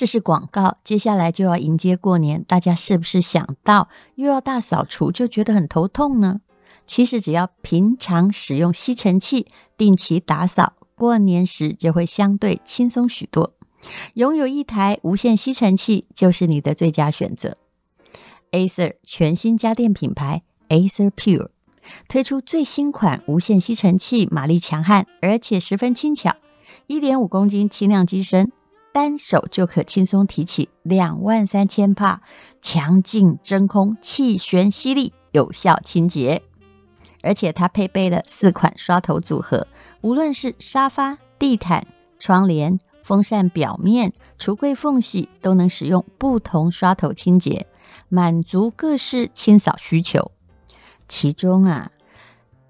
这是广告，接下来就要迎接过年，大家是不是想到又要大扫除就觉得很头痛呢？其实只要平常使用吸尘器，定期打扫，过年时就会相对轻松许多。拥有一台无线吸尘器就是你的最佳选择。Acer 全新家电品牌 Acer Pure 推出最新款无线吸尘器，马力强悍，而且十分轻巧，一点五公斤轻量机身，单手就可轻松提起两万三千帕，强劲真空，气旋吸力，有效清洁。而且它配备了四款刷头组合，无论是沙发、地毯、窗帘、风扇表面、橱柜缝隙，都能使用不同刷头清洁，满足各式清扫需求。其中啊，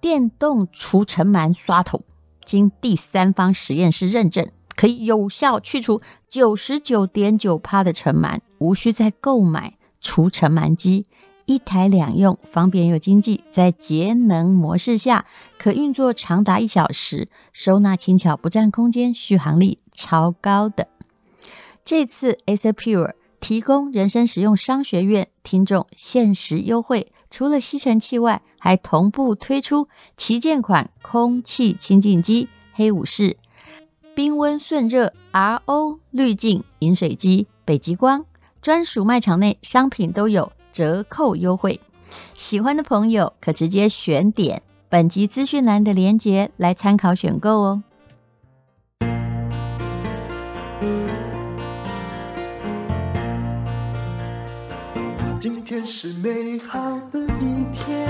电动除尘螨刷头经第三方实验室认证，可以有效去除九十九点九趴的尘螨，无需再购买除尘螨机。一台两用，方便又经济，在节能模式下可运作长达一小时，收纳轻巧，不占空间，续航力超高的。这次 Acer Pure 提供人生实用商学院听众限时优惠，除了吸尘器外，还同步推出旗舰款空气清净机黑武士、冰温顺热 RO 滤镜饮水机北极光，专属卖场内商品都有。折扣优惠，喜欢的朋友可直接选点本集资讯栏的链接来参考选购哦。今天是美好的一天，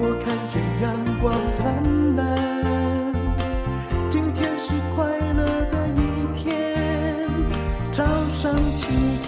我看见阳光灿烂。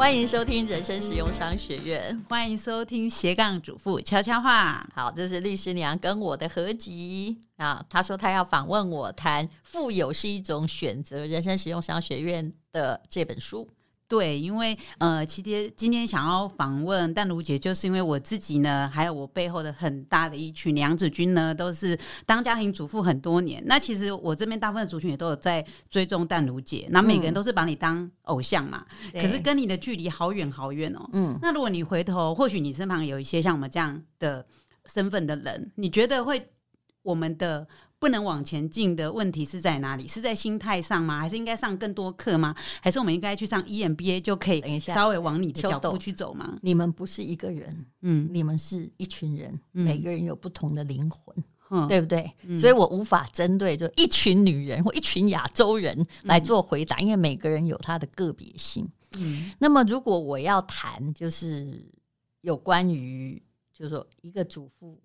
欢迎收听人生实用商学院，欢迎收听斜杠主妇悄悄话。好，这是律师娘跟我的合集啊。她说她要访问我，谈《富有是一种选择》，人生实用商学院的这本书。对，因为呃，其实今天想要访问淡如姐，就是因为我自己呢，还有我背后的很大的一群娘子军呢，都是当家庭主妇很多年。那其实我这边大部分族群也都有在追踪淡如姐，那每个人都是把你当偶像嘛，嗯、可是跟你的距离好远好远哦。嗯，那如果你回头，或许你身旁有一些像我们这样的身份的人，你觉得会我们的？不能往前进的问题是在哪里？是在心态上吗？还是应该上更多课吗？还是我们应该去上 EMBA 就可以稍微往你的脚步去走吗？你们不是一个人，嗯，你们是一群人，嗯、每个人有不同的灵魂，嗯、对不对？嗯、所以我无法针对就一群女人 或一群亚洲人来做回答，嗯、因为每个人有他的个别性。嗯，那么如果我要谈，就是有关于，就是说一个主妇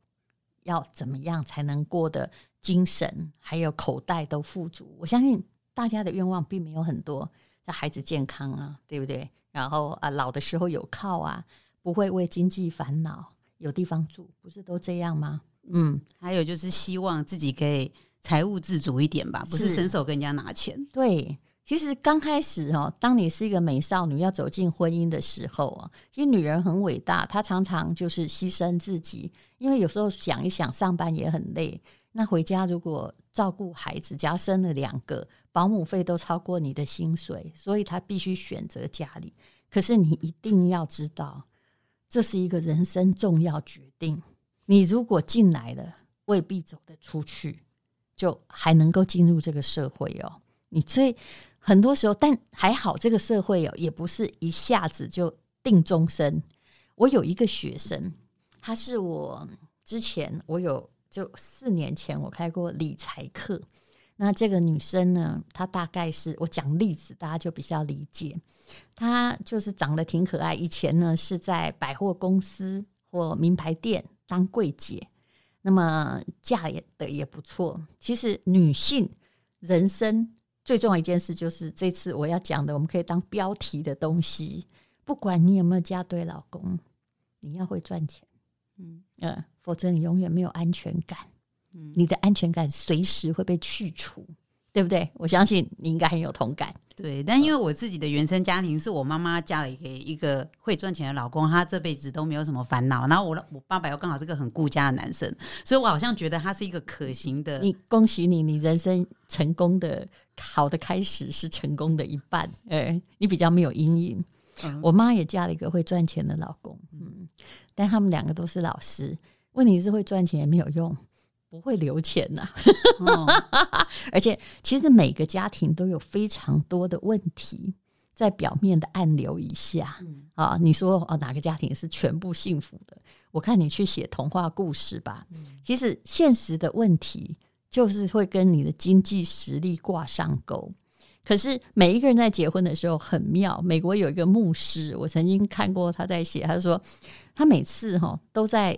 要怎么样才能过得。精神还有口袋都富足，我相信大家的愿望并没有很多，像孩子健康啊，对不对？然后啊，老的时候有靠啊，不会为经济烦恼，有地方住，不是都这样吗？嗯，还有就是希望自己可以财务自主一点吧，不是伸手跟人家拿钱。对，其实刚开始哦，当你是一个美少女要走进婚姻的时候啊，其实女人很伟大，她常常就是牺牲自己，因为有时候想一想，上班也很累。那回家如果照顾孩子，家生了两个，保姆费都超过你的薪水，所以他必须选择家里。可是你一定要知道，这是一个人生重要决定。你如果进来了，未必走得出去，就还能够进入这个社会哦。你这很多时候，但还好这个社会哦，也不是一下子就定终身。我有一个学生，他是我之前我有。就四年前，我开过理财课。那这个女生呢，她大概是我讲例子，大家就比较理解。她就是长得挺可爱。以前呢是在百货公司或名牌店当柜姐，那么嫁也的也不错。其实女性人生最重要一件事，就是这次我要讲的，我们可以当标题的东西。不管你有没有嫁对老公，你要会赚钱。嗯，呃，否则你永远没有安全感。嗯，你的安全感随时会被去除，对不对？我相信你应该很有同感。对，但因为我自己的原生家庭是我妈妈嫁了一个一个会赚钱的老公，她这辈子都没有什么烦恼。然后我我爸爸又刚好是个很顾家的男生，所以我好像觉得他是一个可行的。你恭喜你，你人生成功的好的开始是成功的一半。哎，你比较没有阴影。嗯，我妈也嫁了一个会赚钱的老公，嗯，但他们两个都是老师。问题是会赚钱也没有用。不会留钱呐、啊哦，而且其实每个家庭都有非常多的问题，在表面的暗流一下、嗯、啊。你说哦，哪个家庭是全部幸福的？我看你去写童话故事吧。嗯、其实现实的问题就是会跟你的经济实力挂上钩。可是每一个人在结婚的时候很妙。美国有一个牧师，我曾经看过他在写，他说他每次哈都在。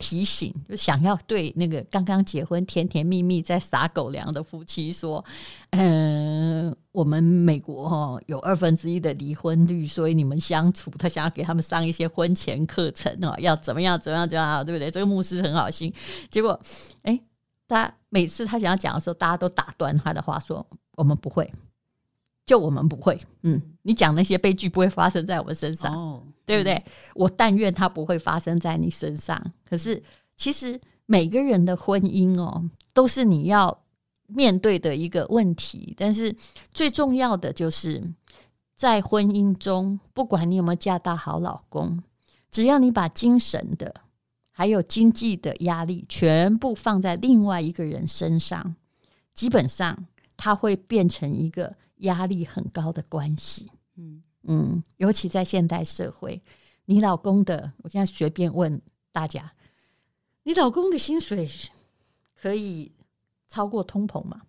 提醒，就想要对那个刚刚结婚、甜甜蜜蜜在撒狗粮的夫妻说：“嗯，我们美国哈有二分之一的离婚率，所以你们相处，他想要给他们上一些婚前课程哦，要怎么样怎么样怎么样，对不对？这个牧师很好心。结果，哎，他每次他想要讲的时候，大家都打断他的话，说：我们不会。”就我们不会，嗯，你讲那些悲剧不会发生在我们身上，哦，对不对？嗯，我但愿它不会发生在你身上。可是，其实每个人的婚姻哦，都是你要面对的一个问题。但是最重要的就是，在婚姻中，不管你有没有嫁到好老公，只要你把精神的还有经济的压力全部放在另外一个人身上，基本上它会变成一个。压力很高的关系，嗯。嗯，尤其在现代社会，你老公的，我现在随便问大家，你老公的薪水可以超过通膨吗？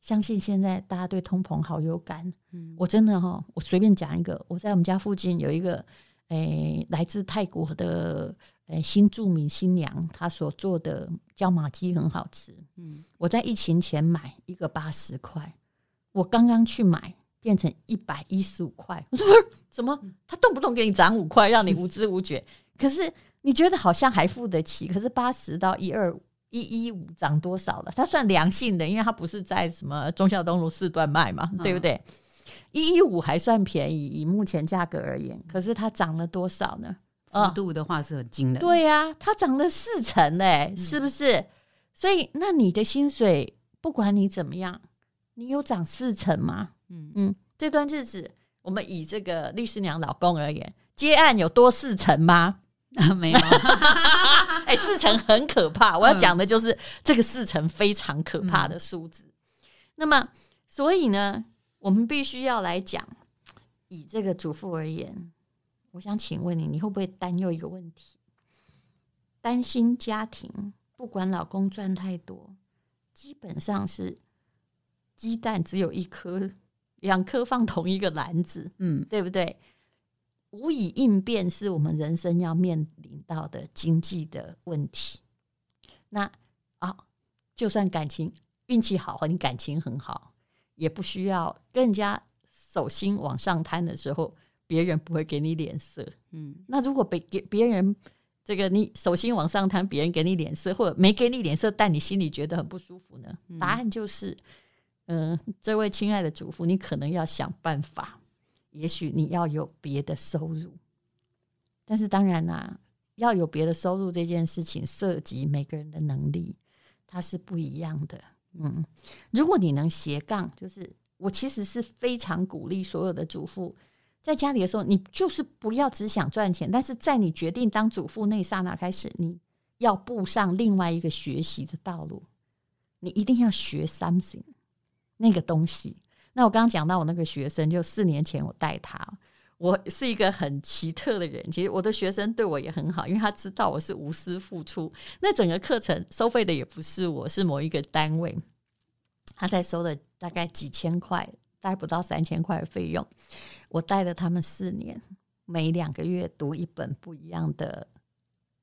相信现在大家对通膨好有感，嗯，我真的哈，我随便讲一个，我在我们家附近有一个，诶，来自泰国的诶新著名新娘，她所做的椒麻鸡很好吃，嗯，我在疫情前买一个八十块。我刚刚去买，变成一百一十五块。我说怎么？他动不动给你涨五块，让你无知无觉。可是你觉得好像还付得起。可是八十到一二一一五涨多少了？它算良性的，因为它不是在什么忠孝东路四段卖嘛，对不对？一一五还算便宜，以目前价格而言。可是它涨了多少呢？幅度的话是很惊人。对呀、啊，它涨了四成嘞，是不是？所以那你的薪水，不管你怎么样。你有涨四成吗？嗯嗯，这段日子我们以这个律师娘老公而言，接案有多四成吗？啊、没有，哎、欸，四成很可怕。我要讲的就是这个四成非常可怕的数字。嗯、那么，所以呢，我们必须要来讲，以这个主妇而言，我想请问你，你会不会担忧一个问题？担心家庭不管老公赚太多，基本上是。鸡蛋只有一颗，两颗放同一个篮子，嗯，对不对？无以应变是我们人生要面临到的经济的问题。那啊，就算感情运气好，和你感情很好，也不需要跟人家手心往上摊的时候，别人不会给你脸色。嗯，那如果被给别人这个你手心往上摊，别人给你脸色，或者没给你脸色，但你心里觉得很不舒服呢？答案就是。嗯，嗯 这位亲爱的主妇，你可能要想办法，也许你要有别的收入。但是当然啦、要有别的收入这件事情，涉及每个人的能力，它是不一样的。嗯，如果你能斜杠，就是我其实是非常鼓励所有的主妇，在家里的时候，你就是不要只想赚钱，但是在你决定当主妇那刹那开始，你要步上另外一个学习的道路，你一定要学 something。那个东西，那我刚刚讲到我那个学生，就四年前我带他，我是一个很奇特的人。其实我的学生对我也很好，因为他知道我是无私付出。那整个课程收费的也不是我，是某一个单位，他在收了大概几千块，大概不到三千块的费用。我带了他们四年，每两个月读一本不一样的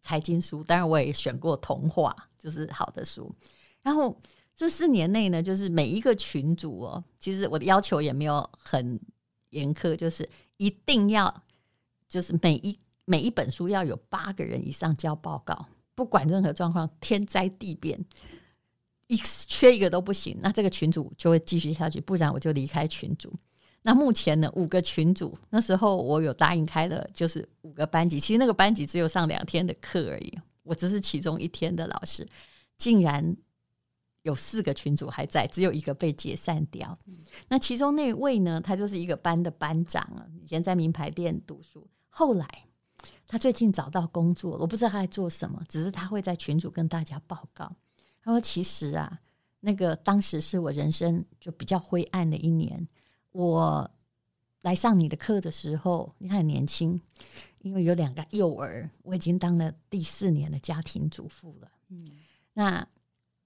财经书，当然我也选过童话，就是好的书，然后。这四年内呢，就是每一个群组哦，其实我的要求也没有很严苛，就是一定要，就是每一每一本书要有八个人以上交报告，不管任何状况，天灾地变，一缺一个都不行。那这个群组就会继续下去，不然我就离开群组。那目前呢，五个群组，那时候我有答应开了，就是五个班级。其实那个班级只有上两天的课而已，我只是其中一天的老师，竟然有四个群主还在，只有一个被解散掉。嗯、那其中那位呢，他就是一个班的班长啊，以前在名牌店读书，后来他最近找到工作，我不知道他在做什么，只是他会在群主跟大家报告。他说：“其实啊，那个当时是我人生就比较灰暗的一年。”我来上你的课的时候，你还很年轻，因为有两个幼儿，我已经当了第四年的家庭主妇了。嗯，那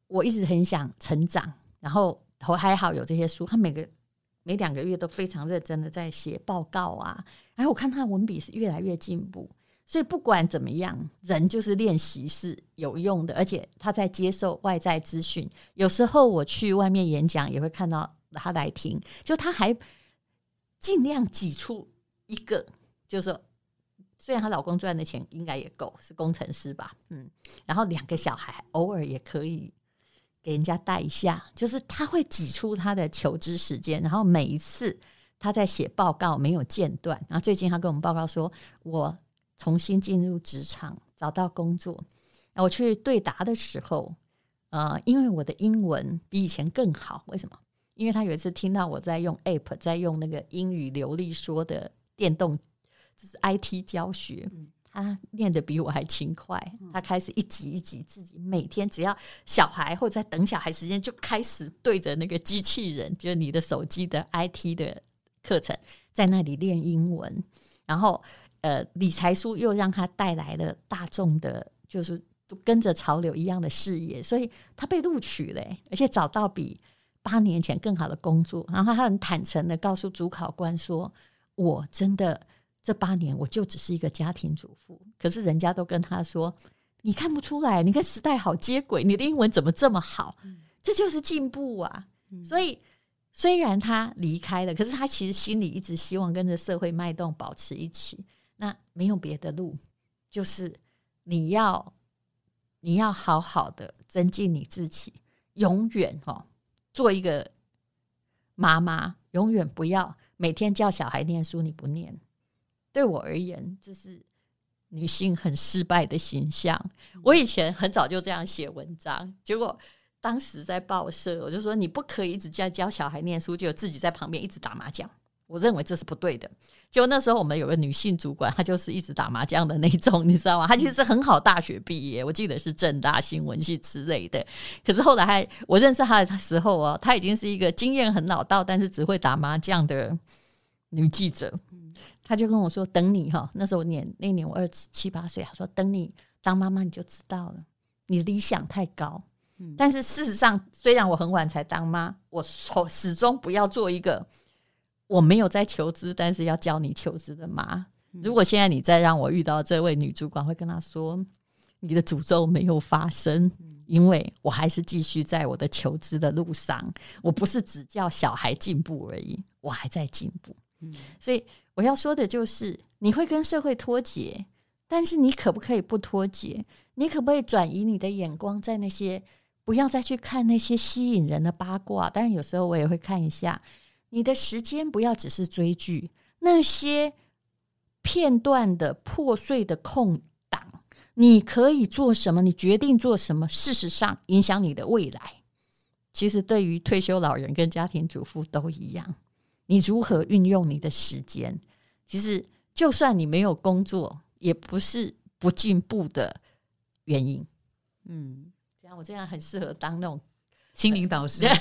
我一直很想成长，然后头还好有这些书，他每个每两个月都非常认真的在写报告啊，然后我看他文笔是越来越进步，所以不管怎么样，人就是练习是有用的，而且他在接受外在资讯，有时候我去外面演讲也会看到。他来听，就他还尽量挤出一个，就是说，虽然她老公赚的钱应该也够，是工程师吧，嗯，然后两个小孩偶尔也可以给人家带一下，就是他会挤出他的求知时间，然后每一次他在写报告没有间断，然后最近他跟我们报告说，我重新进入职场，找到工作，我去对答的时候，呃，因为我的英文比以前更好，为什么？因为他有一次听到我在用 App，在用那个英语流利说的电动，就是 IT 教学，他念得比我还勤快。他开始一集一集自己每天只要小孩或者在等小孩时间，就开始对着那个机器人，就是你的手机的 IT 的课程，在那里练英文。然后呃，理财书又让他带来了大众的，就是都跟着潮流一样的事业，所以他被录取了，而且找到比。八年前更好的工作，然后他很坦诚的告诉主考官说：“我真的这八年我就只是一个家庭主妇，可是人家都跟他说，你看不出来，你跟时代好接轨，你的英文怎么这么好？这就是进步啊！所以虽然他离开了，可是他其实心里一直希望跟着社会脉动保持一起。那没有别的路，就是你要你要好好的增进你自己，永远哦。”做一个妈妈，永远不要每天叫小孩念书，你不念。对我而言，这是女性很失败的形象。我以前很早就这样写文章，结果当时在报社，我就说你不可以一直教教小孩念书，就自己在旁边一直打麻将。我认为这是不对的。就那时候，我们有个女性主管，她就是一直打麻将的那种，你知道吗？她其实很好，大学毕业，我记得是正大新闻系之类的。可是后来还我认识她的时候哦，她已经是一个经验很老道，但是只会打麻将的女记者。她就跟我说：“等你哈，那时候年那年我二十七八岁，他说等你当妈妈你就知道了，你理想太高。但是事实上，虽然我很晚才当妈，我始终不要做一个。”我没有在求知，但是要教你求知的妈。如果现在你再让我遇到这位女主管，会跟她说：“你的诅咒没有发生，因为我还是继续在我的求知的路上。我不是只叫小孩进步而已，我还在进步。”所以我要说的就是，你会跟社会脱节，但是你可不可以不脱节？你可不可以转移你的眼光，在那些不要再去看那些吸引人的八卦？当然，有时候我也会看一下。你的时间不要只是追剧，那些片段的破碎的空档，你可以做什么？你决定做什么？事实上，影响你的未来。其实，对于退休老人跟家庭主妇都一样。你如何运用你的时间？其实，就算你没有工作，也不是不进步的原因。嗯，这样我这样很适合当那种心灵导师。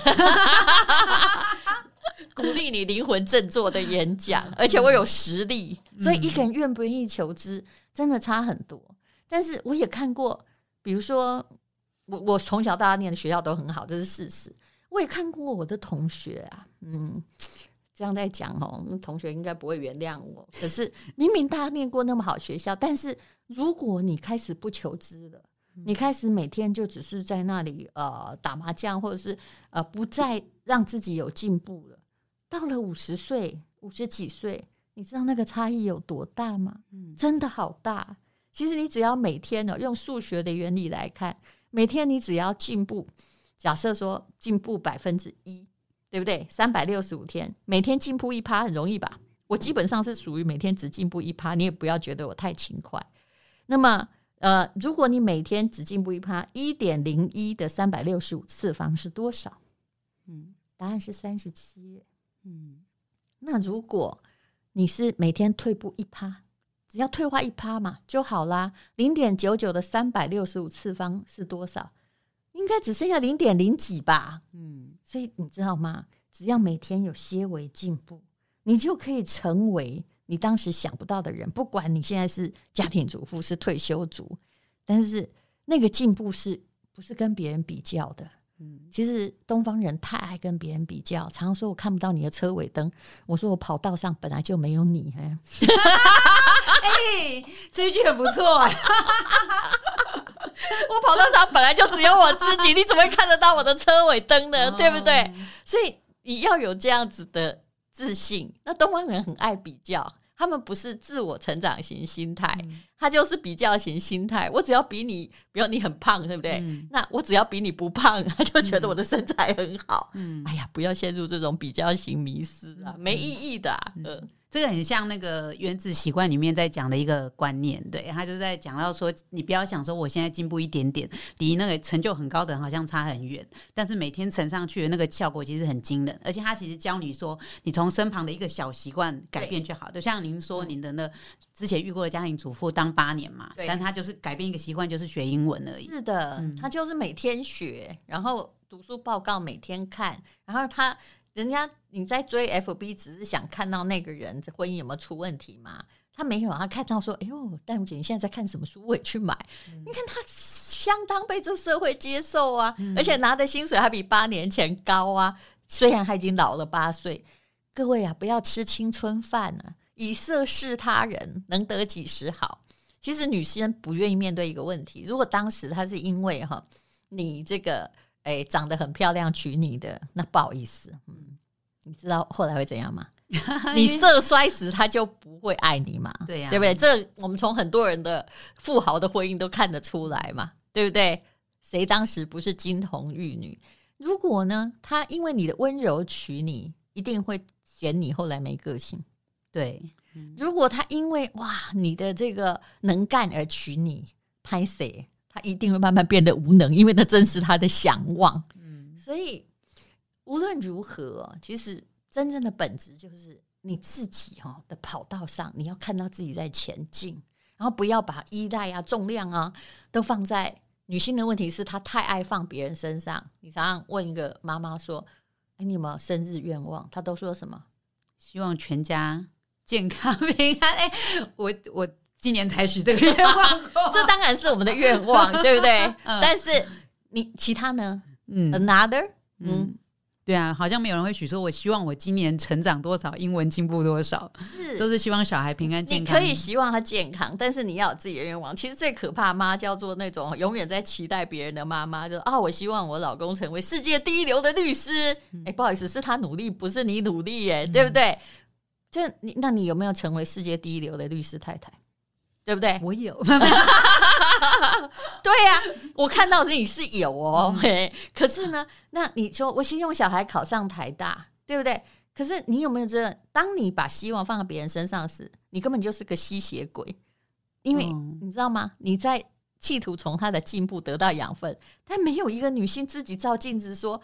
鼓励你灵魂振作的演讲，而且我有实力，所以一个人愿不愿意求知，真的差很多。但是我也看过，比如说我我从小到大念的学校都很好，这是事实。我也看过我的同学啊，嗯，这样在讲哦，同学应该不会原谅我。可是明明大家念过那么好学校，但是如果你开始不求知了，你开始每天就只是在那里呃打麻将，或者是呃不再让自己有进步了。到了五十岁、五十几岁，你知道那个差异有多大吗？嗯，真的好大。其实你只要每天呢，用数学的原理来看，每天你只要进步，假设说进步百分之一，对不对？三百六十五天，每天进步一趴，很容易吧？我基本上是属于每天只进步一趴，你也不要觉得我太勤快。那么，呃，如果你每天只进步一趴，一点零一的三百六十五次方是多少？嗯，答案是三十七。嗯，那如果你是每天退步一趴，只要退化一趴嘛就好啦。零点九九的三百六十五次方是多少？应该只剩下零点零几吧。嗯，所以你知道吗？只要每天有些微进步，你就可以成为你当时想不到的人。不管你现在是家庭主妇，是退休族，但是那个进步是不是跟别人比较的？嗯，其实东方人太爱跟别人比较，常常说我看不到你的车尾灯。我说我跑道上本来就没有你，哎，欸、这一句很不错哎。我跑道上本来就只有我自己，你怎么会看得到我的车尾灯呢？对不对？所以你要有这样子的自信。那东方人很爱比较。他们不是自我成长型心态，嗯、他就是比较型心态。我只要比你，比如你很胖，对不对？嗯、那我只要比你不胖，他就觉得我的身材很好。嗯，哎呀，不要陷入这种比较型迷失啊，嗯、没意义的、啊。嗯。嗯这个很像那个原子习惯里面在讲的一个观念，对，他就在讲到说，你不要想说我现在进步一点点，离那个成就很高的人好像差很远，但是每天乘上去的那个效果其实很惊人，而且他其实教你说，你从身旁的一个小习惯改变就好，就像您说您的那之前遇过的家庭主妇当八年嘛，但他就是改变一个习惯，就是学英文而已。是的，嗯、他就是每天学，然后读书报告每天看，然后他。人家你在追 FB，只是想看到那个人婚姻有没有出问题嘛？他没有，他看到说：“哎呦，淡如姐，你现在在看什么书？我也去买。嗯”你看他相当被这社会接受啊，嗯、而且拿的薪水还比八年前高啊。虽然他已经老了八岁，各位啊，不要吃青春饭啊！以色侍他人，能得几时好？其实女生不愿意面对一个问题：如果当时他是因为哈你这个。哎，长得很漂亮娶你的，那不好意思，嗯，你知道后来会怎样吗？你色衰时，他就不会爱你嘛，对呀、啊，对不对？这我们从很多人的富豪的婚姻都看得出来嘛，对不对？谁当时不是金童玉女？如果呢，他因为你的温柔娶你，一定会嫌你后来没个性。对，嗯、如果他因为哇你的这个能干而娶你，拍谁？他一定会慢慢变得无能，因为那正是他的想望。嗯，所以无论如何，其实真正的本质就是你自己哈的跑道上，你要看到自己在前进，然后不要把依赖啊、重量啊都放在女性的问题是她太爱放别人身上。你常常问一个妈妈说：“哎，你有没有生日愿望？”她都说什么？希望全家健康 平安。哎，我我。今年才许这个愿望，这当然是我们的愿望，对不对？嗯、但是你其他呢？嗯，another，嗯，嗯对啊，好像没有人会许说，我希望我今年成长多少，英文进步多少，是都是希望小孩平安健康。你可以希望他健康，但是你要有自己的愿望。其实最可怕妈叫做那种永远在期待别人的妈妈，就啊，我希望我老公成为世界第一流的律师。哎、嗯，不好意思，是他努力，不是你努力，哎，嗯、对不对？就你，那你有没有成为世界第一流的律师太太？对不对？我有，对呀、啊，我看到你是有哦。嗯、可是呢，那你说我希望小孩考上台大，对不对？可是你有没有觉得，当你把希望放在别人身上时，你根本就是个吸血鬼？因为、嗯、你知道吗？你在企图从他的进步得到养分，但没有一个女性自己照镜子说：“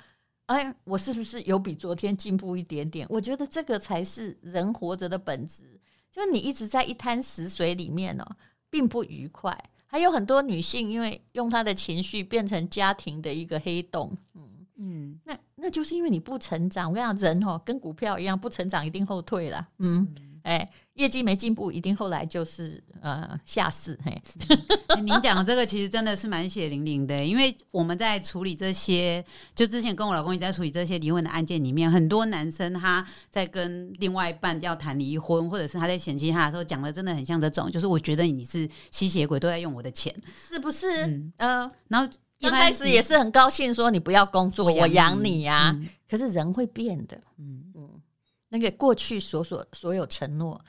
哎，我是不是有比昨天进步一点点？”我觉得这个才是人活着的本质。就你一直在一滩死水里面哦，并不愉快。还有很多女性，因为用她的情绪变成家庭的一个黑洞。嗯嗯，那那就是因为你不成长。我跟你讲，人哦，跟股票一样，不成长一定后退了。嗯，哎。业绩没进步，一定后来就是呃下市。嘿，您讲的这个其实真的是蛮血淋淋的，因为我们在处理这些，就之前跟我老公也在处理这些离婚的案件里面，很多男生他在跟另外一半要谈离婚，或者是他在嫌弃他的时候，讲的真的很像这种，就是我觉得你是吸血鬼，都在用我的钱，是不是？嗯，呃、然后一开始也是很高兴说你不要工作，我养你呀、啊。嗯、可是人会变的，嗯嗯，那个过去所所所有承诺。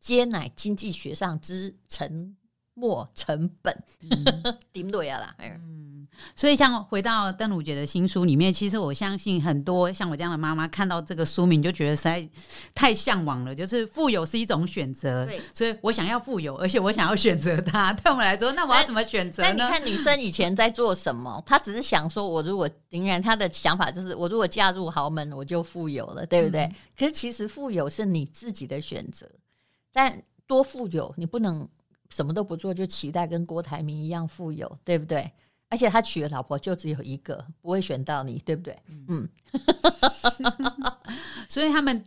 皆乃经济学上之沉没成本，顶对啊啦，嗯。所以，像回到邓鲁杰的新书里面，其实我相信很多像我这样的妈妈看到这个书名就觉得实在太向往了。就是富有是一种选择，对，所以我想要富有，而且我想要选择它。对我们来说，那我要怎么选择呢？那你看女生以前在做什么？她只是想说，我如果仍然她的想法就是，我如果嫁入豪门，我就富有了，对不对？嗯、可是其实富有是你自己的选择，但多富有，你不能什么都不做就期待跟郭台铭一样富有，对不对？而且他娶的老婆就只有一个，不会选到你，对不对？嗯，所以他们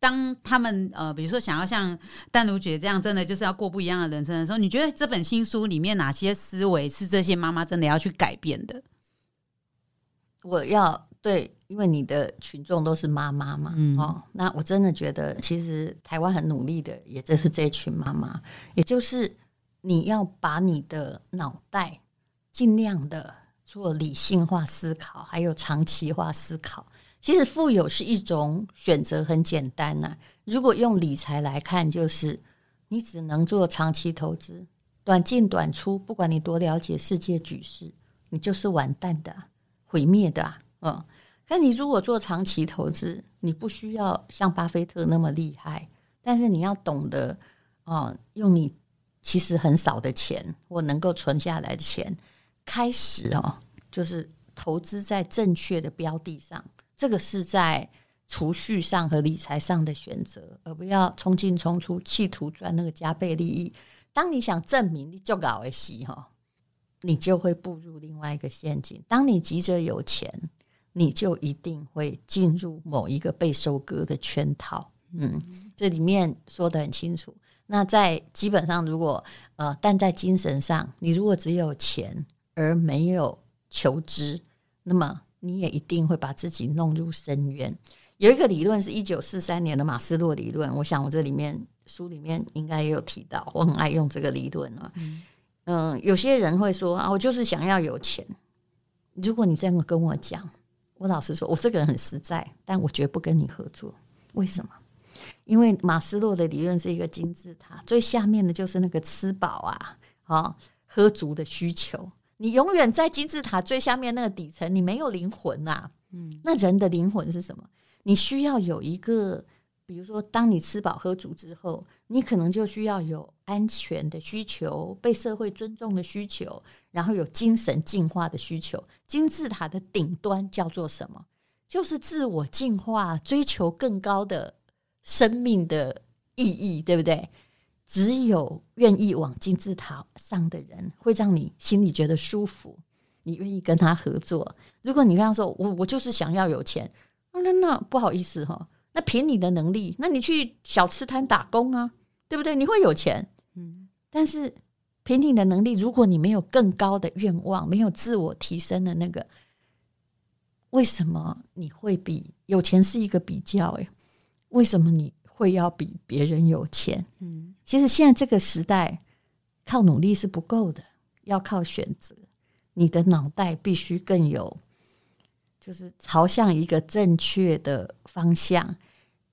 当他们呃，比如说想要像淡如姐这样，真的就是要过不一样的人生的时候，你觉得这本新书里面哪些思维是这些妈妈真的要去改变的？我要对，因为你的群众都是妈妈嘛，嗯、哦，那我真的觉得，其实台湾很努力的，也就是 这群妈妈，也就是你要把你的脑袋。尽量的做理性化思考，还有长期化思考。其实富有是一种选择，很简单呐、啊。如果用理财来看，就是你只能做长期投资，短进短出。不管你多了解世界局势，你就是完蛋的、毁灭的、啊。嗯，但你如果做长期投资，你不需要像巴菲特那么厉害，但是你要懂得哦、用你其实很少的钱，我能够存下来的钱。开始哦，就是投资在正确的标的上，这个是在储蓄上和理财上的选择，而不要冲进冲出，企图赚那个加倍利益。当你想证明你就搞的时哈，你就会步入另外一个陷阱。当你急着有钱，你就一定会进入某一个被收割的圈套。嗯，这里面说得很清楚。那在基本上，如果呃，但在精神上，你如果只有钱。而没有求知，那么你也一定会把自己弄入深渊。有一个理论是一九四三年的马斯洛理论，我想我这里面书里面应该也有提到，我很爱用这个理论啊。嗯，呃，有些人会说啊，我就是想要有钱。如果你这样跟我讲，我老实说，我这个人很实在，但我绝不跟你合作。为什么？因为马斯洛的理论是一个金字塔，最下面的就是那个吃饱啊，啊，喝足的需求。你永远在金字塔最下面那个底层，你没有灵魂啊。嗯，那人的灵魂是什么？你需要有一个，比如说，当你吃饱喝足之后，你可能就需要有安全的需求、被社会尊重的需求，然后有精神进化的需求。金字塔的顶端叫做什么？就是自我进化，追求更高的生命的意义，对不对？只有愿意往金字塔上的人，会让你心里觉得舒服。你愿意跟他合作。如果你跟他说：“我我就是想要有钱。”那那不好意思哈，那凭你的能力，那你去小吃摊打工啊，对不对？你会有钱。嗯，但是凭你的能力，如果你没有更高的愿望，没有自我提升的那个，为什么你会比有钱是一个比较？诶，为什么你？会要比别人有钱，嗯，其实现在这个时代，靠努力是不够的，要靠选择。你的脑袋必须更有，就是朝向一个正确的方向，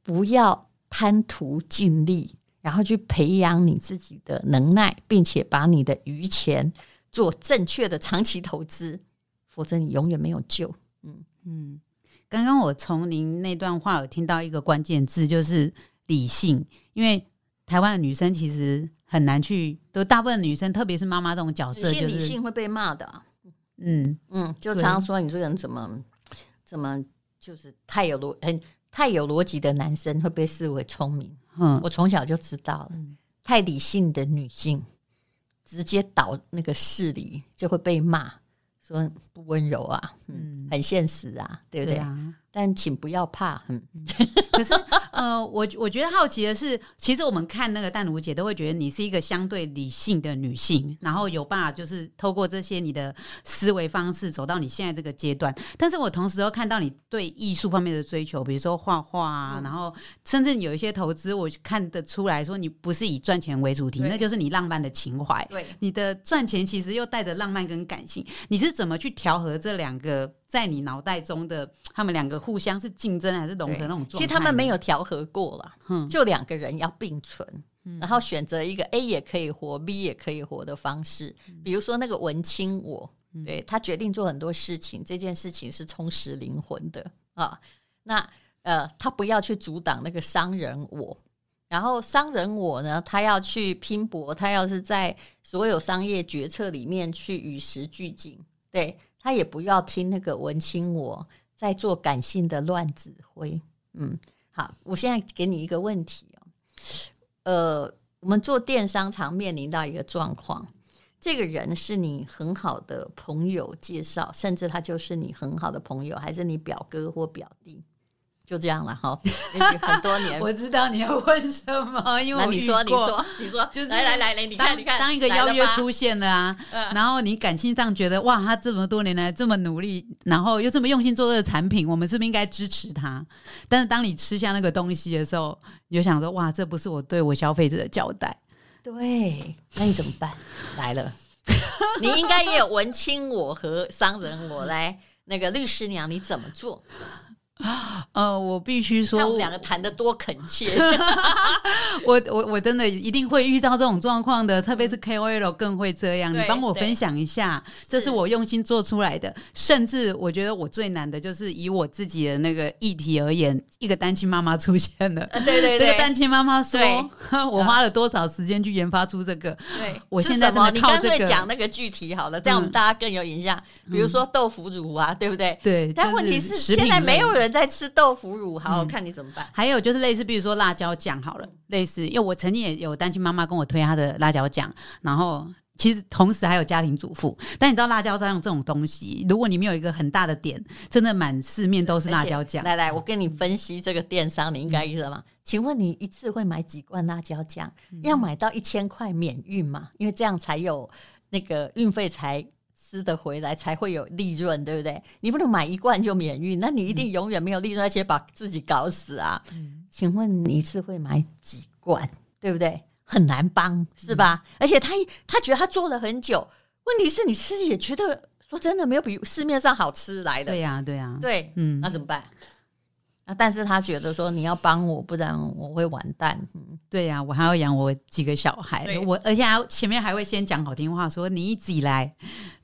不要贪图尽力，然后去培养你自己的能耐，并且把你的余钱做正确的长期投资，否则你永远没有救。嗯嗯，刚刚我从您那段话有听到一个关键字，就是。理性，因为台湾的女生其实很难去，都大部分女生，特别是妈妈这种角色，就是理性会被骂的。嗯嗯，就常常说你这个人怎么怎么就是太有逻很太有逻辑的男生会被视为聪明。嗯，我从小就知道了，太理性的女性直接倒那个事理就会被骂，说不温柔啊，嗯，很现实啊，对不对？对啊。但请不要怕，嗯。可是，呃，我我觉得好奇的是，其实我们看那个淡如姐，都会觉得你是一个相对理性的女性，然后有办法就是透过这些你的思维方式走到你现在这个阶段。但是我同时又看到你对艺术方面的追求，比如说画画啊，嗯、然后甚至有一些投资，我看得出来说你不是以赚钱为主题，那就是你浪漫的情怀。对，你的赚钱其实又带着浪漫跟感性，你是怎么去调和这两个？在你脑袋中的他们两个互相是竞争还是融合那种状态？其实他们没有调和过了，嗯，就两个人要并存。然后选择一个 A 也可以活，B 也可以活的方式。比如说那个文青我，对，他决定做很多事情，这件事情是充实灵魂的啊。那呃，他不要去阻挡那个商人我，然后商人我呢，他要去拼搏，他要是在所有商业决策里面去与时俱进，对，他也不要听那个文青我在做感性的乱指挥。嗯，好，我现在给你一个问题哦，呃，我们做电商常面临到一个状况，这个人是你很好的朋友介绍，甚至他就是你很好的朋友，还是你表哥或表弟？就这样了哈，很多年。我知道你要问什么，因为我你说你说你说，就是来来来来，你看你看，当一个邀约出现了啊，然后你感性上觉得哇，他这么多年来这么努力，然后又这么用心做这个产品，我们是不是应该支持他？但是当你吃下那个东西的时候，你就想说哇，这不是我对我消费者的交代。对，那你怎么办？来了，你应该也有文青我和商人我来，那个律师娘你怎么做？呃，我必须说，我们两个谈的多恳切。我我我真的一定会遇到这种状况的，特别是 KOL 更会这样。你帮我分享一下，这是我用心做出来的。甚至我觉得我最难的就是以我自己的那个议题而言，一个单亲妈妈出现了。对对对，这个单亲妈妈说，我花了多少时间去研发出这个？对，我现在真的靠这个。讲那个具体好了，这样我们大家更有印象。比如说豆腐乳啊，对不对？对。但问题是现在没有人。在吃豆腐乳，好，好看你怎么办？还有就是类似，比如说辣椒酱，好了，类似，因为我曾经也有单亲妈妈跟我推她的辣椒酱，然后其实同时还有家庭主妇。但你知道辣椒酱这种东西，如果你没有一个很大的点，真的满四面都是辣椒酱。来来，我跟你分析这个电商，你应该知道吗？请问你一次会买几罐辣椒酱？要买到一千块免运吗？因为这样才有那个运费才。吃的回来才会有利润，对不对？你不能买一罐就免运，那你一定永远没有利润，而且把自己搞死啊！嗯、请问你一次会买几罐，对不对？很难帮，是吧？嗯、而且他他觉得他做了很久，问题是你吃也觉得说真的没有比市面上好吃来的。对呀、啊，对呀、啊，对，嗯，那怎么办？但是他觉得说你要帮我，不然我会完蛋。嗯，对呀、啊，我还要养我几个小孩，我而且还前面还会先讲好听话，说你一直以来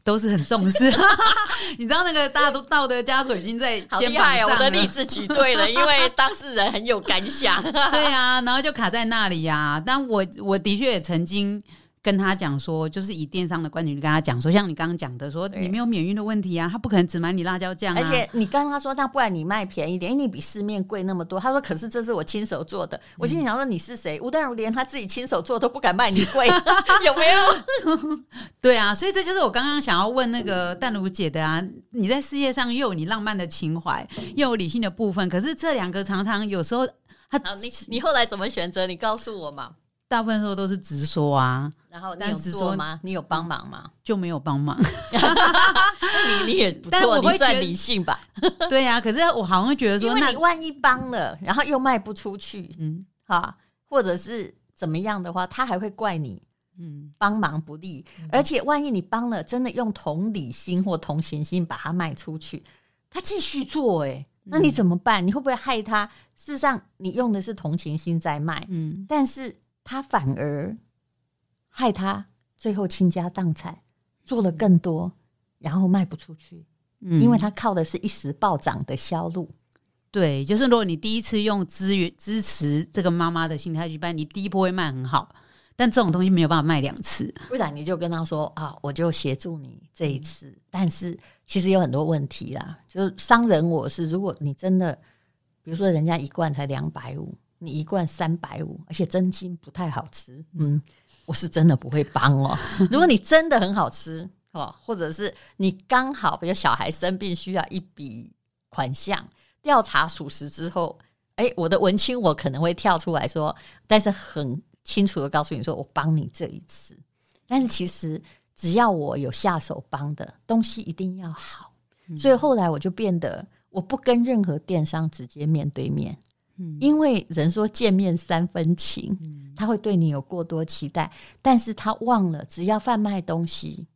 都是很重视。你知道那个大都道德枷锁已经在肩膀上了，我的例子举对了，因为当事人很有感想。对呀、啊，然后就卡在那里呀、啊。但我我的确也曾经。跟他讲说，就是以电商的观点去跟他讲说，像你刚刚讲的说，你没有免运的问题啊，他不可能只买你辣椒酱啊。而且你跟他说，那不然你卖便宜点，因为你比市面贵那么多。他说，可是这是我亲手做的。我心里想说，你是谁？吴淡如连他自己亲手做都不敢卖你贵，有没有？对啊，所以这就是我刚刚想要问那个淡如姐的啊。你在事业上又有你浪漫的情怀，又有理性的部分，可是这两个常常有时候他，你你后来怎么选择？你告诉我嘛。大部分时候都是直说啊，然后你有做吗？你有帮忙吗？就没有帮忙。你 你也不错，你算理性吧？对呀、啊，可是我好像会觉得说，那你万一帮了，然后又卖不出去，嗯，哈，或者是怎么样的话，他还会怪你，嗯，帮忙不利。嗯、而且万一你帮了，真的用同理心或同情心把它卖出去，他继续做、欸，哎，那你怎么办？你会不会害他？事实上，你用的是同情心在卖，嗯，但是。他反而害他最后倾家荡产，做了更多，然后卖不出去，嗯，因为他靠的是一时暴涨的销路。对，就是如果你第一次用资源支持这个妈妈的心态去办，你第一波会卖很好，但这种东西没有办法卖两次，不然你就跟他说啊，我就协助你这一次，但是其实有很多问题啦，就是商人我是，如果你真的，比如说人家一罐才两百五。你一罐三百五，而且真心不太好吃，嗯，我是真的不会帮哦。如果你真的很好吃哦，或者是你刚好比如小孩生病需要一笔款项，调查属实之后，哎，我的文青我可能会跳出来说，但是很清楚的告诉你说，我帮你这一次。但是其实只要我有下手帮的东西一定要好，所以后来我就变得我不跟任何电商直接面对面。因为人说见面三分情，他会对你有过多期待，但是他忘了，只要贩卖东西，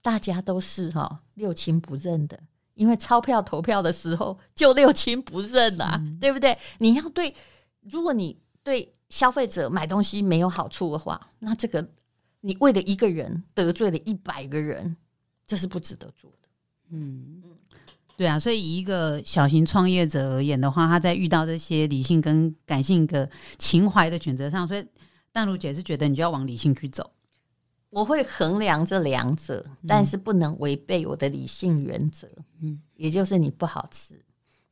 大家都是哈六亲不认的，因为钞票投票的时候就六亲不认了，对不对？你要对，如果你对消费者买东西没有好处的话，那这个你为了一个人得罪了一百个人，这是不值得做的。嗯，对啊，所以以一个小型创业者而言的话，他在遇到这些理性跟感性的情怀的选择上，所以淡如姐是觉得你就要往理性去走。我会衡量这两者，但是不能违背我的理性原则。嗯，也就是你不好吃，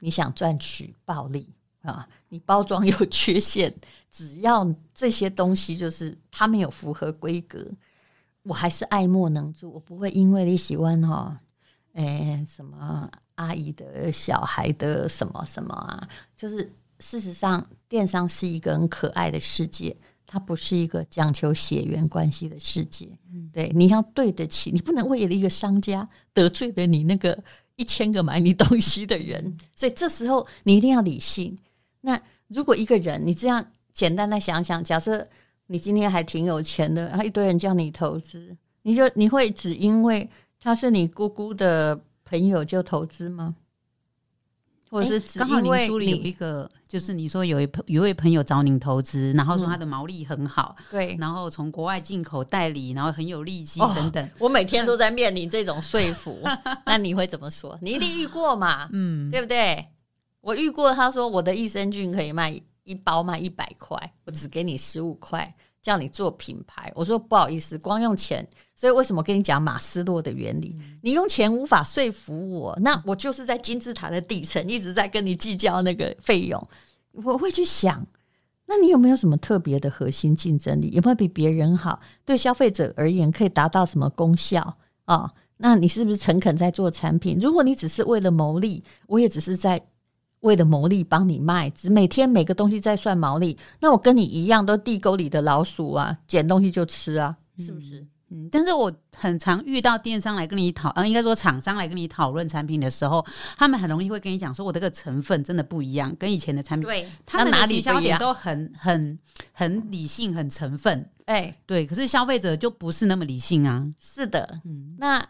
你想赚取暴利啊，你包装有缺陷，只要这些东西就是它没有符合规格，我还是爱莫能助。我不会因为你喜欢哈，哎，什么阿姨的小孩的什么什么啊，就是事实上，电商是一个很可爱的世界。它不是一个讲求血缘关系的世界，嗯、对，你要对得起，你不能为了一个商家得罪了你那个一千个买你东西的人，所以这时候你一定要理性。那如果一个人，你这样简单的想想，假设你今天还挺有钱的，然后一堆人叫你投资，你就你会只因为他是你姑姑的朋友就投资吗？或者是刚好你书里有一个，就是你说有一有一位朋友找你投资，然后说他的毛利很好，对，然后从国外进口代理，然后很有利息等等。我每天都在面临这种说服，那你会怎么说？你一定遇过嘛？嗯，对不对？我遇过，他说我的益生菌可以卖一包卖一百块，我只给你十五块。叫你做品牌，我说不好意思，光用钱，所以为什么跟你讲马斯洛的原理？你用钱无法说服我，那我就是在金字塔的底层，一直在跟你计较那个费用。我会去想，那你有没有什么特别的核心竞争力？有没有比别人好？对消费者而言，可以达到什么功效啊？那你是不是诚恳在做产品？如果你只是为了牟利，我也只是在。为了牟利帮你卖，只每天每个东西在算毛利，那我跟你一样，都地沟里的老鼠啊，捡东西就吃啊，是不是？嗯，但是我很常遇到电商来跟你讨，呃，应该说厂商来跟你讨论产品的时候，他们很容易会跟你讲说，我这个成分真的不一样，跟以前的产品，对，他们哪里销点都很很很理性，很成分，哎、欸，对，可是消费者就不是那么理性啊，是的，嗯，那。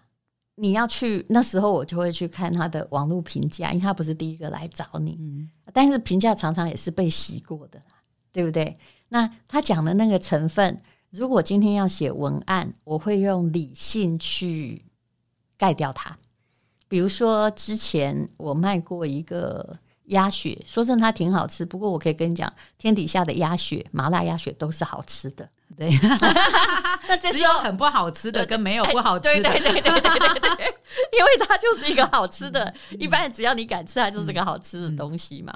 你要去那时候，我就会去看他的网络评价，因为他不是第一个来找你，嗯，但是评价常常也是被洗过的啦，对不对？那他讲的那个成分，如果今天要写文案，我会用理性去盖掉它。比如说之前我卖过一个鸭血，说真的它挺好吃，不过我可以跟你讲，天底下的鸭血、麻辣鸭血都是好吃的。对，那只有很不好吃的跟没有不好吃的，对对对对对对对，因为它就是一个好吃的，一般只要你敢吃，它就是个好吃的东西嘛。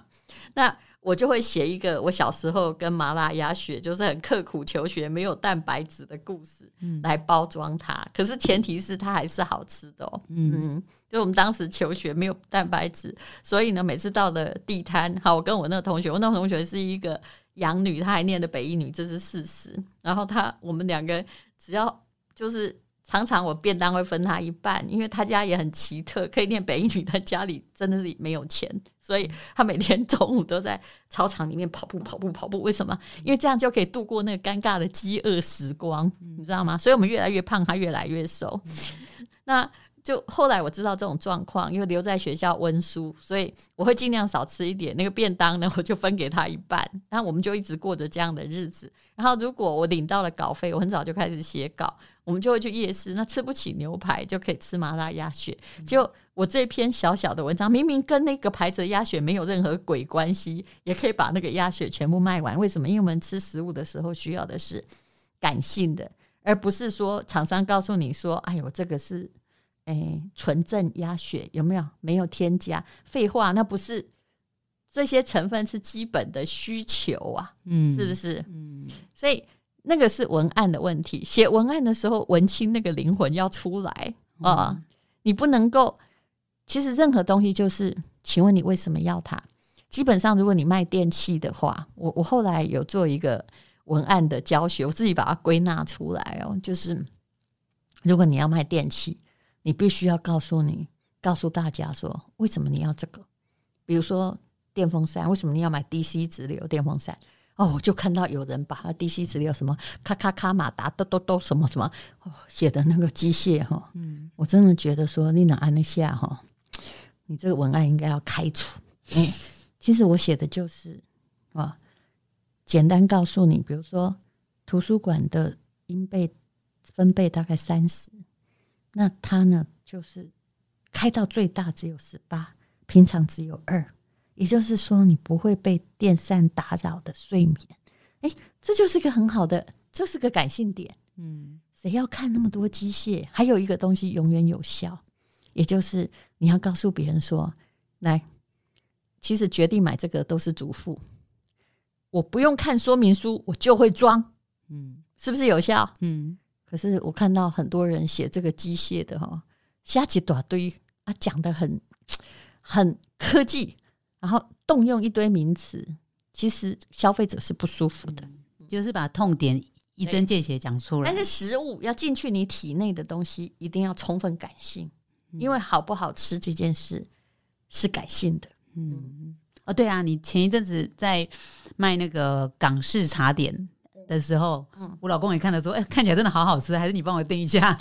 那我就会写一个我小时候跟麻辣鸭血就是很刻苦求学没有蛋白质的故事，来包装它。可是前提是它还是好吃的哦。嗯，就我们当时求学没有蛋白质，所以呢，每次到了地摊，好，我跟我那个同学，我那个同学是一个。养女，她还念的北一女，这是事实。然后她，我们两个只要就是常常我便当会分她一半，因为她家也很奇特，可以念北一女，她家里真的是没有钱，所以她每天中午都在操场里面跑步、跑步、跑步。为什么？因为这样就可以度过那个尴尬的饥饿时光，你知道吗？所以我们越来越胖，她越来越瘦。那。就后来我知道这种状况，因为留在学校温书，所以我会尽量少吃一点那个便当呢，我就分给他一半，然后我们就一直过着这样的日子。然后如果我领到了稿费，我很早就开始写稿，我们就会去夜市，那吃不起牛排就可以吃麻辣鸭血。就我这篇小小的文章，明明跟那个牌子的鸭血没有任何鬼关系，也可以把那个鸭血全部卖完。为什么？因为我们吃食物的时候需要的是感性的，而不是说厂商告诉你说：“哎呦，这个是。”哎，纯正鸭血有没有？没有添加。废话，那不是这些成分是基本的需求啊，嗯，是不是？嗯，所以那个是文案的问题。写文案的时候，文青那个灵魂要出来啊！嗯，你不能够，其实任何东西就是，请问你为什么要它？基本上，如果你卖电器的话，我我后来有做一个文案的教学，我自己把它归纳出来哦，就是如果你要卖电器。你必须要告诉你，告诉大家说，为什么你要这个？比如说电风扇，为什么你要买 DC 直流电风扇？哦，我就看到有人把它 DC 直流什么咔咔咔马达嘟嘟嘟什么什么哦写的那个机械哈，嗯，我真的觉得说你哪安得下哈，你这个文案应该要开除。嗯，其实我写的就是啊，简单告诉你，比如说图书馆的音贝分贝大概三十，那它呢就是开到最大只有十八，平常只有二，也就是说你不会被电扇打扰的睡眠。哎，这就是一个很好的，这是个感性点。嗯，谁要看那么多机械？还有一个东西永远有效，也就是你要告诉别人说，来，其实决定买这个都是主妇，我不用看说明书，我就会装。嗯，是不是有效？嗯，可是我看到很多人写这个机械的哈，瞎几大堆啊，讲的很 很科技，然后动用一堆名词。其实消费者是不舒服的，就是把痛点一针见血讲出来。但是食物要进去你体内的东西，一定要充分感性，因为好不好吃这件事是感性的。嗯，哦，对啊，你前一阵子在卖那个港式茶点。的时候，嗯，我老公也看了说，哎、欸，看起来真的好好吃，还是你帮我订一下？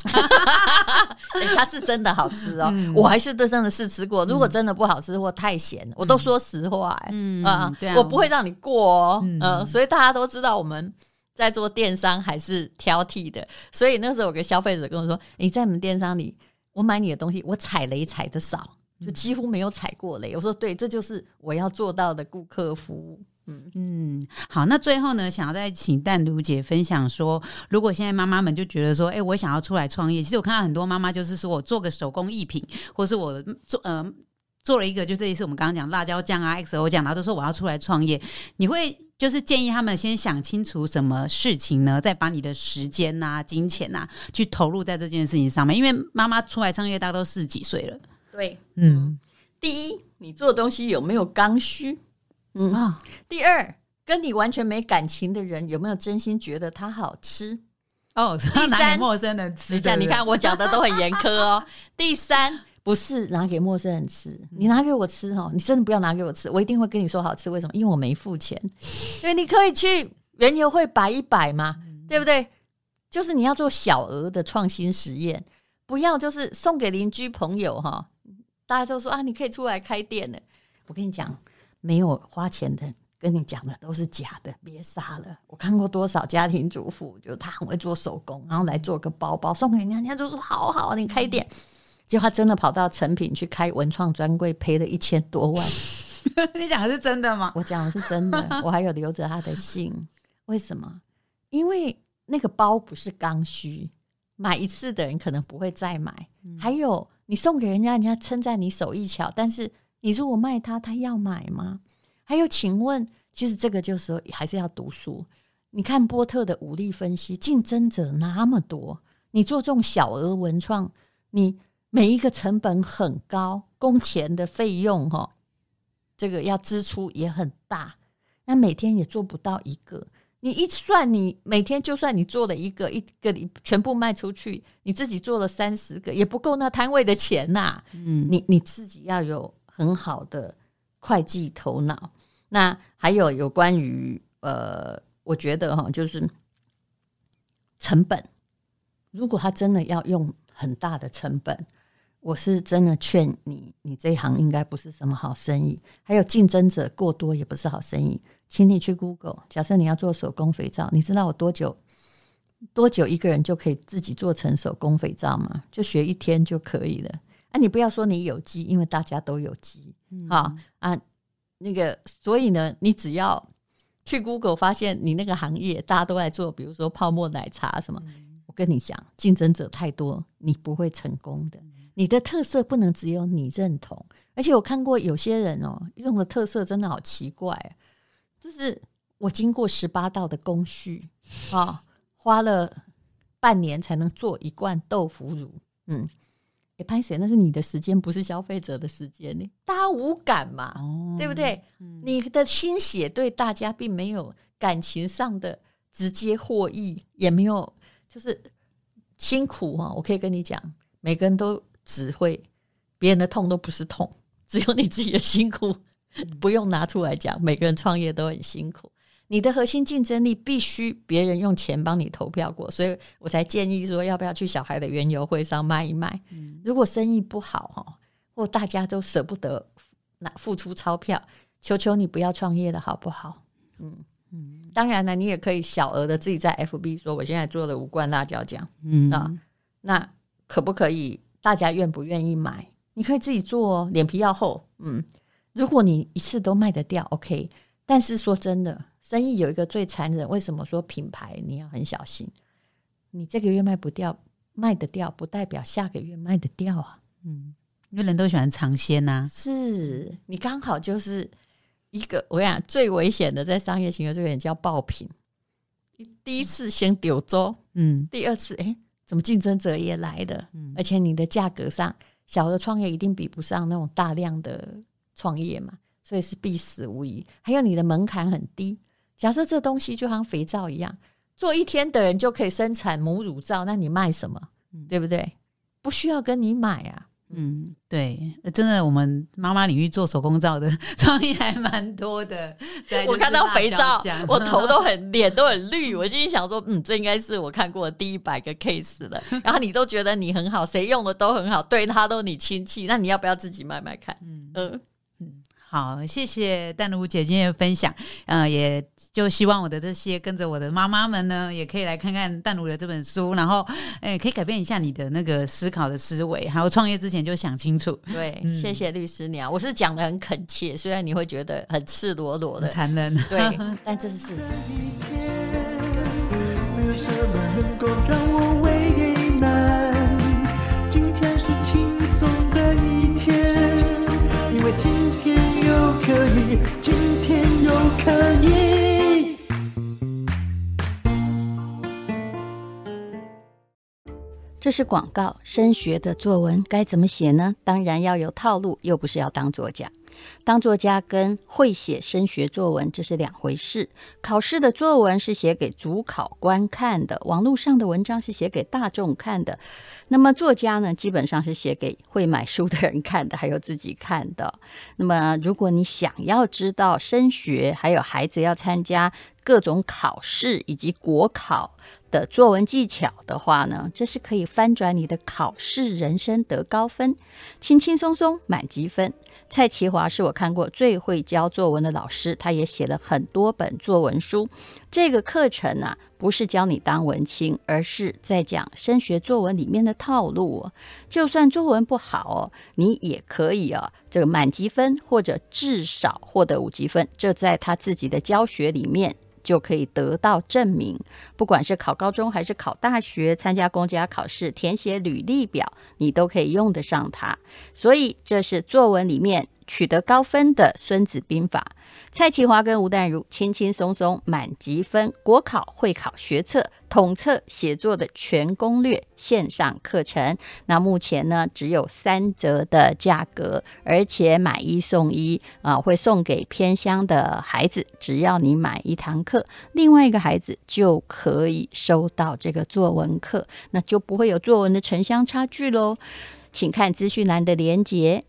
欸、它是真的好吃哦，嗯、我还是真的试吃过。如果真的不好吃或太咸，嗯、我都说实话、欸，嗯啊，对啊，我不会让你过哦，嗯、呃，所以大家都知道我们在做电商还是挑剔的。所以那时候有个消费者跟我说，你在我们电商里，我买你的东西，我踩雷踩的少，就几乎没有踩过雷。我说对，这就是我要做到的顾客服务。嗯嗯，好，那最后呢，想要再请淡如姐分享说，如果现在妈妈们就觉得说，哎、欸，我想要出来创业，其实我看到很多妈妈就是说我做个手工艺品，或是我做呃做了一个，就类似我们刚刚讲辣椒酱啊、XO 酱，然后都说我要出来创业，你会就是建议他们先想清楚什么事情呢？再把你的时间啊、金钱啊去投入在这件事情上面，因为妈妈出来创业，大家都四十几岁了。对，嗯，第一，你做的东西有没有刚需？嗯啊，第二，跟你完全没感情的人有没有真心觉得它好吃？哦，第三，陌生人吃，你看我讲的都很严苛哦。第三，不是拿给陌生人吃，你拿给我吃哦，你真的不要拿给我吃，我一定会跟你说好吃。为什么？因为我没付钱，因为你可以去原油会摆一摆嘛，对不对？就是你要做小额的创新实验，不要就是送给邻居朋友哈。大家都说啊，你可以出来开店了。我跟你讲。没有花钱的，跟你讲的都是假的，别傻了。我看过多少家庭主妇，就她很会做手工，然后来做个包包送给人家，人家就说好好，你开店。结果她真的跑到成品去开文创专柜，赔了一千多万。你讲的是真的吗？我讲的是真的，我还有留着他的信。为什么？因为那个包不是刚需，买一次的人可能不会再买。还有你送给人家，人家称赞你手艺巧，但是。你如果卖他，他要买吗？还有，请问，其实这个就是还是要读书。你看波特的武力分析，竞争者那么多，你做这种小额文创，你每一个成本很高，工钱的费用哈，这个要支出也很大，那每天也做不到一个。你一算，你每天就算你做了一个，一个你全部卖出去，你自己做了三十个，也不够那摊位的钱呐、啊。嗯，你你自己要有。很好的会计头脑，那还有有关于呃，我觉得哈，就是成本。如果他真的要用很大的成本，我是真的劝你，你这一行应该不是什么好生意。还有竞争者过多也不是好生意。请你去 Google，假设你要做手工肥皂，你知道我多久多久一个人就可以自己做成手工肥皂吗？就学一天就可以了。啊，你不要说你有机，因为大家都有机，好、嗯、啊，那个，所以呢，你只要去 Google 发现你那个行业大家都在做，比如说泡沫奶茶什么，嗯、我跟你讲，竞争者太多，你不会成功的。你的特色不能只有你认同，而且我看过有些人哦，用的特色真的好奇怪，就是我经过十八道的工序啊，花了半年才能做一罐豆腐乳，嗯。也拍谁？那是你的时间，不是消费者的时间呢。大家无感嘛，哦、对不对？嗯、你的心血对大家并没有感情上的直接获益，也没有就是辛苦哈。我可以跟你讲，每个人都只会别人的痛都不是痛，只有你自己的辛苦，嗯、不用拿出来讲。每个人创业都很辛苦。你的核心竞争力必须别人用钱帮你投票过，所以我才建议说，要不要去小孩的园游会上卖一卖？嗯、如果生意不好哈，或大家都舍不得拿付出钞票，求求你不要创业了，好不好？嗯嗯，当然了，你也可以小额的自己在 FB 说，我现在做了五罐辣椒酱，嗯啊，那可不可以？大家愿不愿意买？你可以自己做哦，脸皮要厚。嗯，如果你一次都卖得掉，OK。但是说真的，生意有一个最残忍，为什么说品牌你要很小心？你这个月卖不掉，卖得掉，不代表下个月卖得掉啊。嗯，因为人都喜欢尝鲜呐。是你刚好就是。一个我跟你讲，最危险的在商业行为，这个人叫爆品。第一次先丢走，嗯，第二次，哎，怎么竞争者也来的？嗯，而且你的价格上，小的创业一定比不上那种大量的创业嘛，所以是必死无疑。还有你的门槛很低，假设这东西就像肥皂一样，做一天的人就可以生产母乳皂，那你卖什么？对不对？不需要跟你买啊。嗯，对，真的，我们妈妈领域做手工皂的 创意还蛮多的。我看到肥皂，我头都很 脸都很绿，我心里想说，嗯，这应该是我看过的第一百个 case 了。然后你都觉得你很好，谁用的都很好，对他都你亲戚，那你要不要自己卖卖看？嗯嗯。好，谢谢淡如姐今天的分享，呃，也就希望我的这些跟着我的妈妈们呢，也可以来看看淡如的这本书，然后，哎，可以改变一下你的那个思考的思维，还有创业之前就想清楚。对，嗯、谢谢律师娘，我是讲的很恳切，虽然你会觉得很赤裸裸的残忍，对，但这是事实。今这是广告。升学的作文该怎么写呢？当然要有套路，又不是要当作家。当作家跟会写升学作文这是两回事。考试的作文是写给主考官看的，网络上的文章是写给大众看的。那么作家呢，基本上是写给会买书的人看的，还有自己看的。那么如果你想要知道升学，还有孩子要参加各种考试以及国考的作文技巧的话呢，这是可以翻转你的考试人生，得高分，轻轻松松满级分。蔡其华是我看过最会教作文的老师，他也写了很多本作文书。这个课程、啊，不是教你当文青，而是在讲升学作文里面的套路。就算作文不好哦，你也可以啊，这个满级分或者至少获得五级分。这在他自己的教学里面。就可以得到证明，不管是考高中还是考大学，参加公家考试，填写履历表，你都可以用得上它。所以这是作文里面取得高分的《孙子兵法》。蔡其华跟吴淡如轻轻松松满级分，国考会考学测统测写作的全攻略线上课程。那目前呢，只有三折的价格，而且买一送一啊，会送给偏乡的孩子，只要你买一堂课，另外一个孩子就可以收到这个作文课，那就不会有作文的城乡差距喽。请看资讯栏的连结。